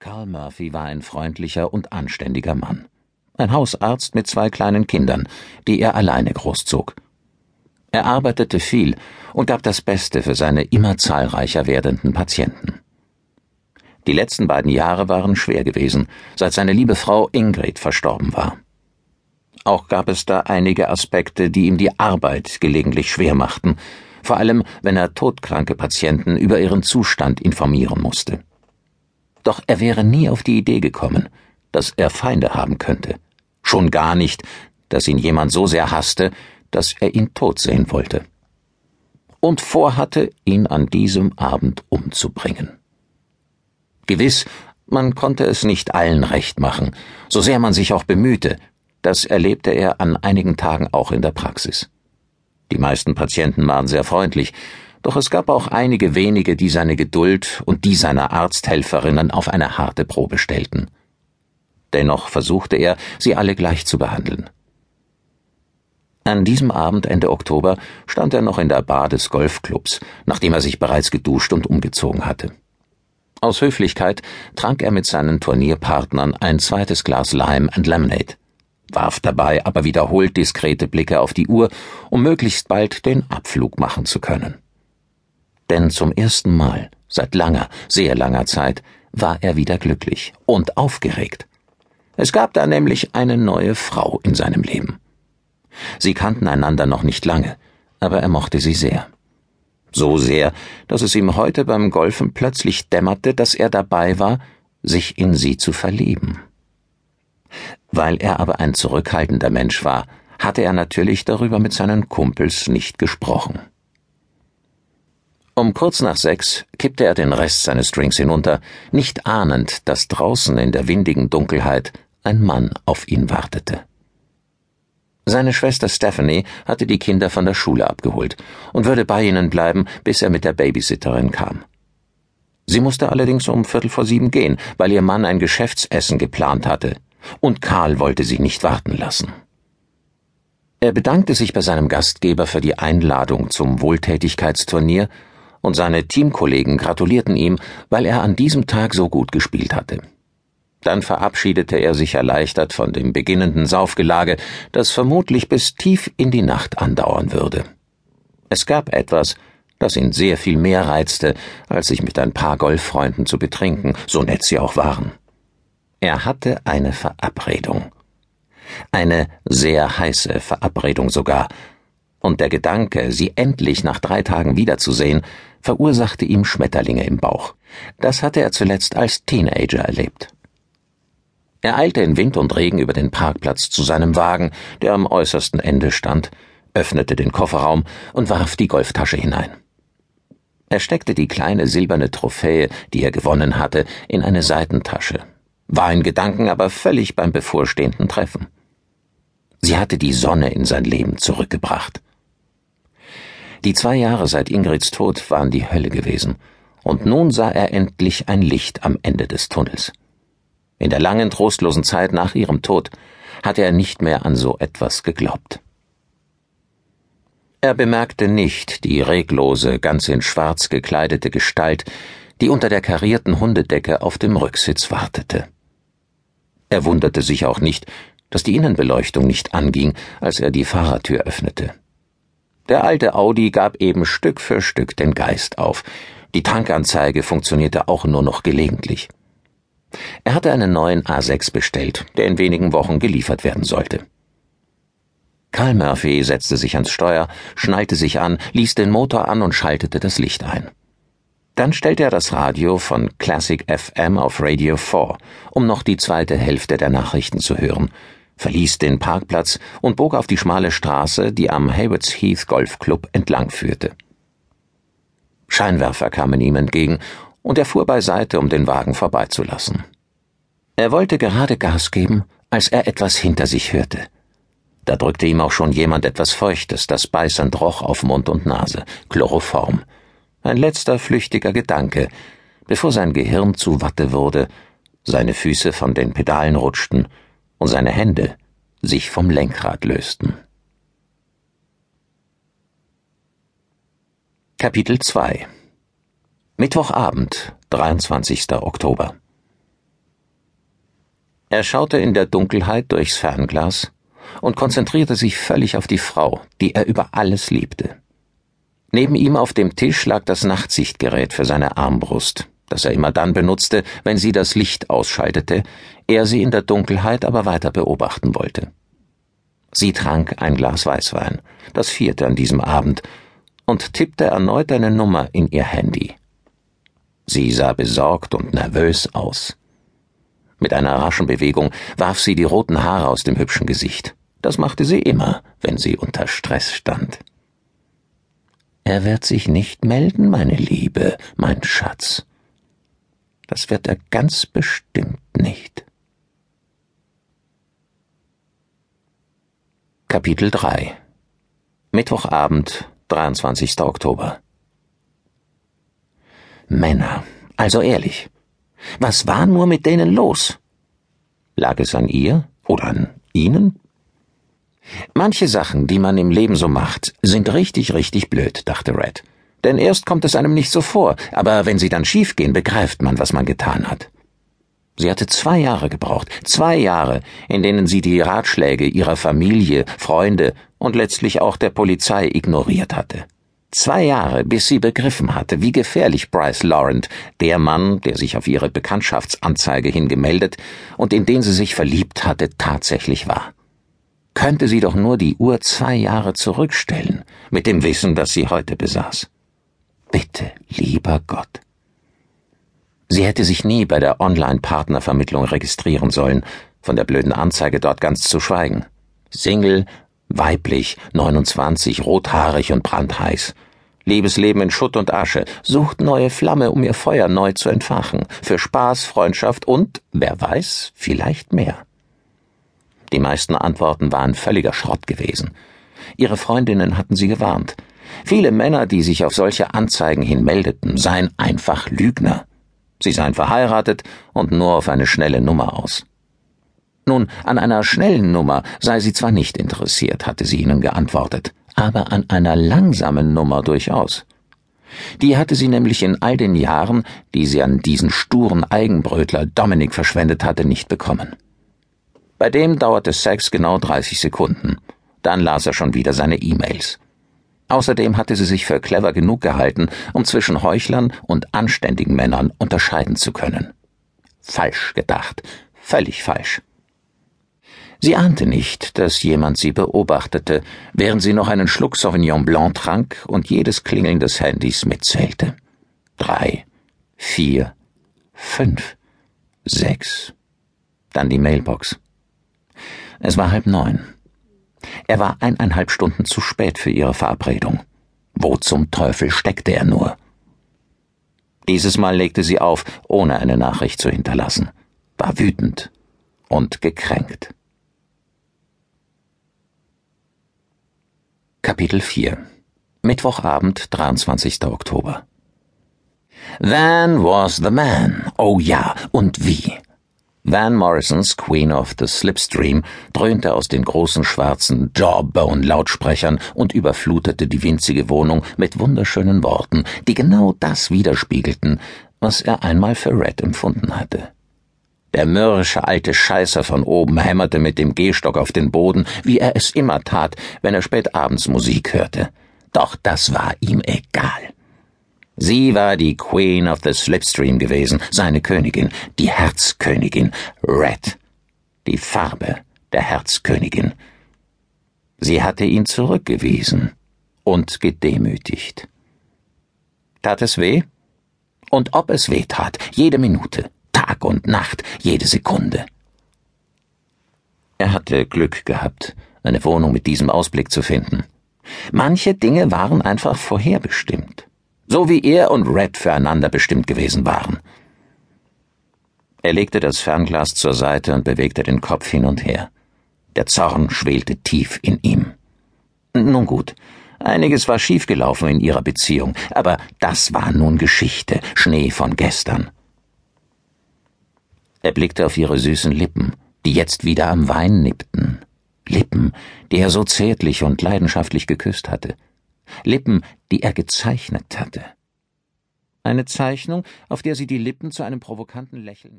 Carl Murphy war ein freundlicher und anständiger Mann. Ein Hausarzt mit zwei kleinen Kindern, die er alleine großzog. Er arbeitete viel und gab das Beste für seine immer zahlreicher werdenden Patienten. Die letzten beiden Jahre waren schwer gewesen, seit seine liebe Frau Ingrid verstorben war. Auch gab es da einige Aspekte, die ihm die Arbeit gelegentlich schwer machten, vor allem wenn er todkranke Patienten über ihren Zustand informieren musste. Doch er wäre nie auf die Idee gekommen, dass er Feinde haben könnte. Schon gar nicht, dass ihn jemand so sehr hasste, dass er ihn tot sehen wollte. Und vorhatte, ihn an diesem Abend umzubringen. Gewiss, man konnte es nicht allen recht machen, so sehr man sich auch bemühte, das erlebte er an einigen Tagen auch in der Praxis. Die meisten Patienten waren sehr freundlich, doch es gab auch einige wenige, die seine Geduld und die seiner Arzthelferinnen auf eine harte Probe stellten. Dennoch versuchte er, sie alle gleich zu behandeln. An diesem Abend Ende Oktober stand er noch in der Bar des Golfclubs, nachdem er sich bereits geduscht und umgezogen hatte. Aus Höflichkeit trank er mit seinen Turnierpartnern ein zweites Glas Lime and Lemonade, warf dabei aber wiederholt diskrete Blicke auf die Uhr, um möglichst bald den Abflug machen zu können denn zum ersten Mal seit langer, sehr langer Zeit war er wieder glücklich und aufgeregt. Es gab da nämlich eine neue Frau in seinem Leben. Sie kannten einander noch nicht lange, aber er mochte sie sehr. So sehr, dass es ihm heute beim Golfen plötzlich dämmerte, dass er dabei war, sich in sie zu verlieben. Weil er aber ein zurückhaltender Mensch war, hatte er natürlich darüber mit seinen Kumpels nicht gesprochen. Um kurz nach sechs kippte er den Rest seines Drinks hinunter, nicht ahnend, dass draußen in der windigen Dunkelheit ein Mann auf ihn wartete. Seine Schwester Stephanie hatte die Kinder von der Schule abgeholt und würde bei ihnen bleiben, bis er mit der Babysitterin kam. Sie musste allerdings um Viertel vor sieben gehen, weil ihr Mann ein Geschäftsessen geplant hatte, und Karl wollte sie nicht warten lassen. Er bedankte sich bei seinem Gastgeber für die Einladung zum Wohltätigkeitsturnier und seine Teamkollegen gratulierten ihm, weil er an diesem Tag so gut gespielt hatte. Dann verabschiedete er sich erleichtert von dem beginnenden Saufgelage, das vermutlich bis tief in die Nacht andauern würde. Es gab etwas, das ihn sehr viel mehr reizte, als sich mit ein paar Golffreunden zu betrinken, so nett sie auch waren. Er hatte eine Verabredung. Eine sehr heiße Verabredung sogar, und der Gedanke, sie endlich nach drei Tagen wiederzusehen, verursachte ihm Schmetterlinge im Bauch. Das hatte er zuletzt als Teenager erlebt. Er eilte in Wind und Regen über den Parkplatz zu seinem Wagen, der am äußersten Ende stand, öffnete den Kofferraum und warf die Golftasche hinein. Er steckte die kleine silberne Trophäe, die er gewonnen hatte, in eine Seitentasche, war in Gedanken aber völlig beim bevorstehenden Treffen. Sie hatte die Sonne in sein Leben zurückgebracht. Die zwei Jahre seit Ingrids Tod waren die Hölle gewesen, und nun sah er endlich ein Licht am Ende des Tunnels. In der langen, trostlosen Zeit nach ihrem Tod hatte er nicht mehr an so etwas geglaubt. Er bemerkte nicht die reglose, ganz in Schwarz gekleidete Gestalt, die unter der karierten Hundedecke auf dem Rücksitz wartete. Er wunderte sich auch nicht, dass die Innenbeleuchtung nicht anging, als er die Fahrertür öffnete. Der alte Audi gab eben Stück für Stück den Geist auf. Die Tankanzeige funktionierte auch nur noch gelegentlich. Er hatte einen neuen A6 bestellt, der in wenigen Wochen geliefert werden sollte. Karl Murphy setzte sich ans Steuer, schnallte sich an, ließ den Motor an und schaltete das Licht ein. Dann stellte er das Radio von Classic FM auf Radio 4, um noch die zweite Hälfte der Nachrichten zu hören, verließ den Parkplatz und bog auf die schmale Straße, die am Haywards Heath Golfclub entlang führte. Scheinwerfer kamen ihm entgegen, und er fuhr beiseite, um den Wagen vorbeizulassen. Er wollte gerade Gas geben, als er etwas hinter sich hörte. Da drückte ihm auch schon jemand etwas Feuchtes, das beißend roch auf Mund und Nase, Chloroform. Ein letzter flüchtiger Gedanke, bevor sein Gehirn zu Watte wurde, seine Füße von den Pedalen rutschten und seine Hände sich vom Lenkrad lösten. Kapitel 2 Mittwochabend, 23. Oktober Er schaute in der Dunkelheit durchs Fernglas und konzentrierte sich völlig auf die Frau, die er über alles liebte. Neben ihm auf dem Tisch lag das Nachtsichtgerät für seine Armbrust, das er immer dann benutzte, wenn sie das Licht ausschaltete, er sie in der Dunkelheit aber weiter beobachten wollte. Sie trank ein Glas Weißwein, das vierte an diesem Abend, und tippte erneut eine Nummer in ihr Handy. Sie sah besorgt und nervös aus. Mit einer raschen Bewegung warf sie die roten Haare aus dem hübschen Gesicht. Das machte sie immer, wenn sie unter Stress stand. Er wird sich nicht melden, meine Liebe, mein Schatz. Das wird er ganz bestimmt nicht. Kapitel 3 Mittwochabend, 23. Oktober Männer, also ehrlich, was war nur mit denen los? Lag es an ihr oder an ihnen? Manche Sachen, die man im Leben so macht, sind richtig, richtig blöd, dachte Red. Denn erst kommt es einem nicht so vor, aber wenn sie dann schiefgehen, begreift man, was man getan hat. Sie hatte zwei Jahre gebraucht, zwei Jahre, in denen sie die Ratschläge ihrer Familie, Freunde und letztlich auch der Polizei ignoriert hatte. Zwei Jahre, bis sie begriffen hatte, wie gefährlich Bryce Laurent, der Mann, der sich auf ihre Bekanntschaftsanzeige hingemeldet und in den sie sich verliebt hatte, tatsächlich war. Könnte sie doch nur die Uhr zwei Jahre zurückstellen, mit dem Wissen, das sie heute besaß. Bitte, lieber Gott. Sie hätte sich nie bei der Online-Partnervermittlung registrieren sollen, von der blöden Anzeige dort ganz zu schweigen. Single, weiblich, 29, rothaarig und brandheiß. Liebesleben in Schutt und Asche, sucht neue Flamme, um ihr Feuer neu zu entfachen, für Spaß, Freundschaft und, wer weiß, vielleicht mehr. Die meisten Antworten waren völliger Schrott gewesen. Ihre Freundinnen hatten sie gewarnt. Viele Männer, die sich auf solche Anzeigen hin meldeten, seien einfach Lügner. Sie seien verheiratet und nur auf eine schnelle Nummer aus. Nun, an einer schnellen Nummer sei sie zwar nicht interessiert, hatte sie ihnen geantwortet, aber an einer langsamen Nummer durchaus. Die hatte sie nämlich in all den Jahren, die sie an diesen sturen Eigenbrötler Dominik verschwendet hatte, nicht bekommen. Bei dem dauerte Sex genau 30 Sekunden. Dann las er schon wieder seine E-Mails. Außerdem hatte sie sich für clever genug gehalten, um zwischen Heuchlern und anständigen Männern unterscheiden zu können. Falsch gedacht, völlig falsch. Sie ahnte nicht, dass jemand sie beobachtete, während sie noch einen Schluck Sauvignon Blanc trank und jedes Klingeln des Handys mitzählte. Drei, vier, fünf, sechs. Dann die Mailbox. Es war halb neun. Er war eineinhalb Stunden zu spät für ihre Verabredung. Wo zum Teufel steckte er nur? Dieses Mal legte sie auf, ohne eine Nachricht zu hinterlassen, war wütend und gekränkt. Kapitel 4 Mittwochabend, 23. Oktober Van was the man. Oh ja, und wie. Van Morrisons Queen of the Slipstream dröhnte aus den großen schwarzen Jawbone-Lautsprechern und überflutete die winzige Wohnung mit wunderschönen Worten, die genau das widerspiegelten, was er einmal für Red empfunden hatte. Der mürrische alte Scheißer von oben hämmerte mit dem Gehstock auf den Boden, wie er es immer tat, wenn er spät abends Musik hörte. Doch das war ihm egal. Sie war die Queen of the Slipstream gewesen, seine Königin, die Herzkönigin, Red, die Farbe der Herzkönigin. Sie hatte ihn zurückgewiesen und gedemütigt. Tat es weh? Und ob es weh tat, jede Minute, Tag und Nacht, jede Sekunde. Er hatte Glück gehabt, eine Wohnung mit diesem Ausblick zu finden. Manche Dinge waren einfach vorherbestimmt so wie er und Red füreinander bestimmt gewesen waren. Er legte das Fernglas zur Seite und bewegte den Kopf hin und her. Der Zorn schwelte tief in ihm. Nun gut, einiges war schiefgelaufen in ihrer Beziehung, aber das war nun Geschichte, Schnee von gestern. Er blickte auf ihre süßen Lippen, die jetzt wieder am Wein nippten. Lippen, die er so zärtlich und leidenschaftlich geküsst hatte. Lippen, die er gezeichnet hatte. Eine Zeichnung, auf der sie die Lippen zu einem provokanten Lächeln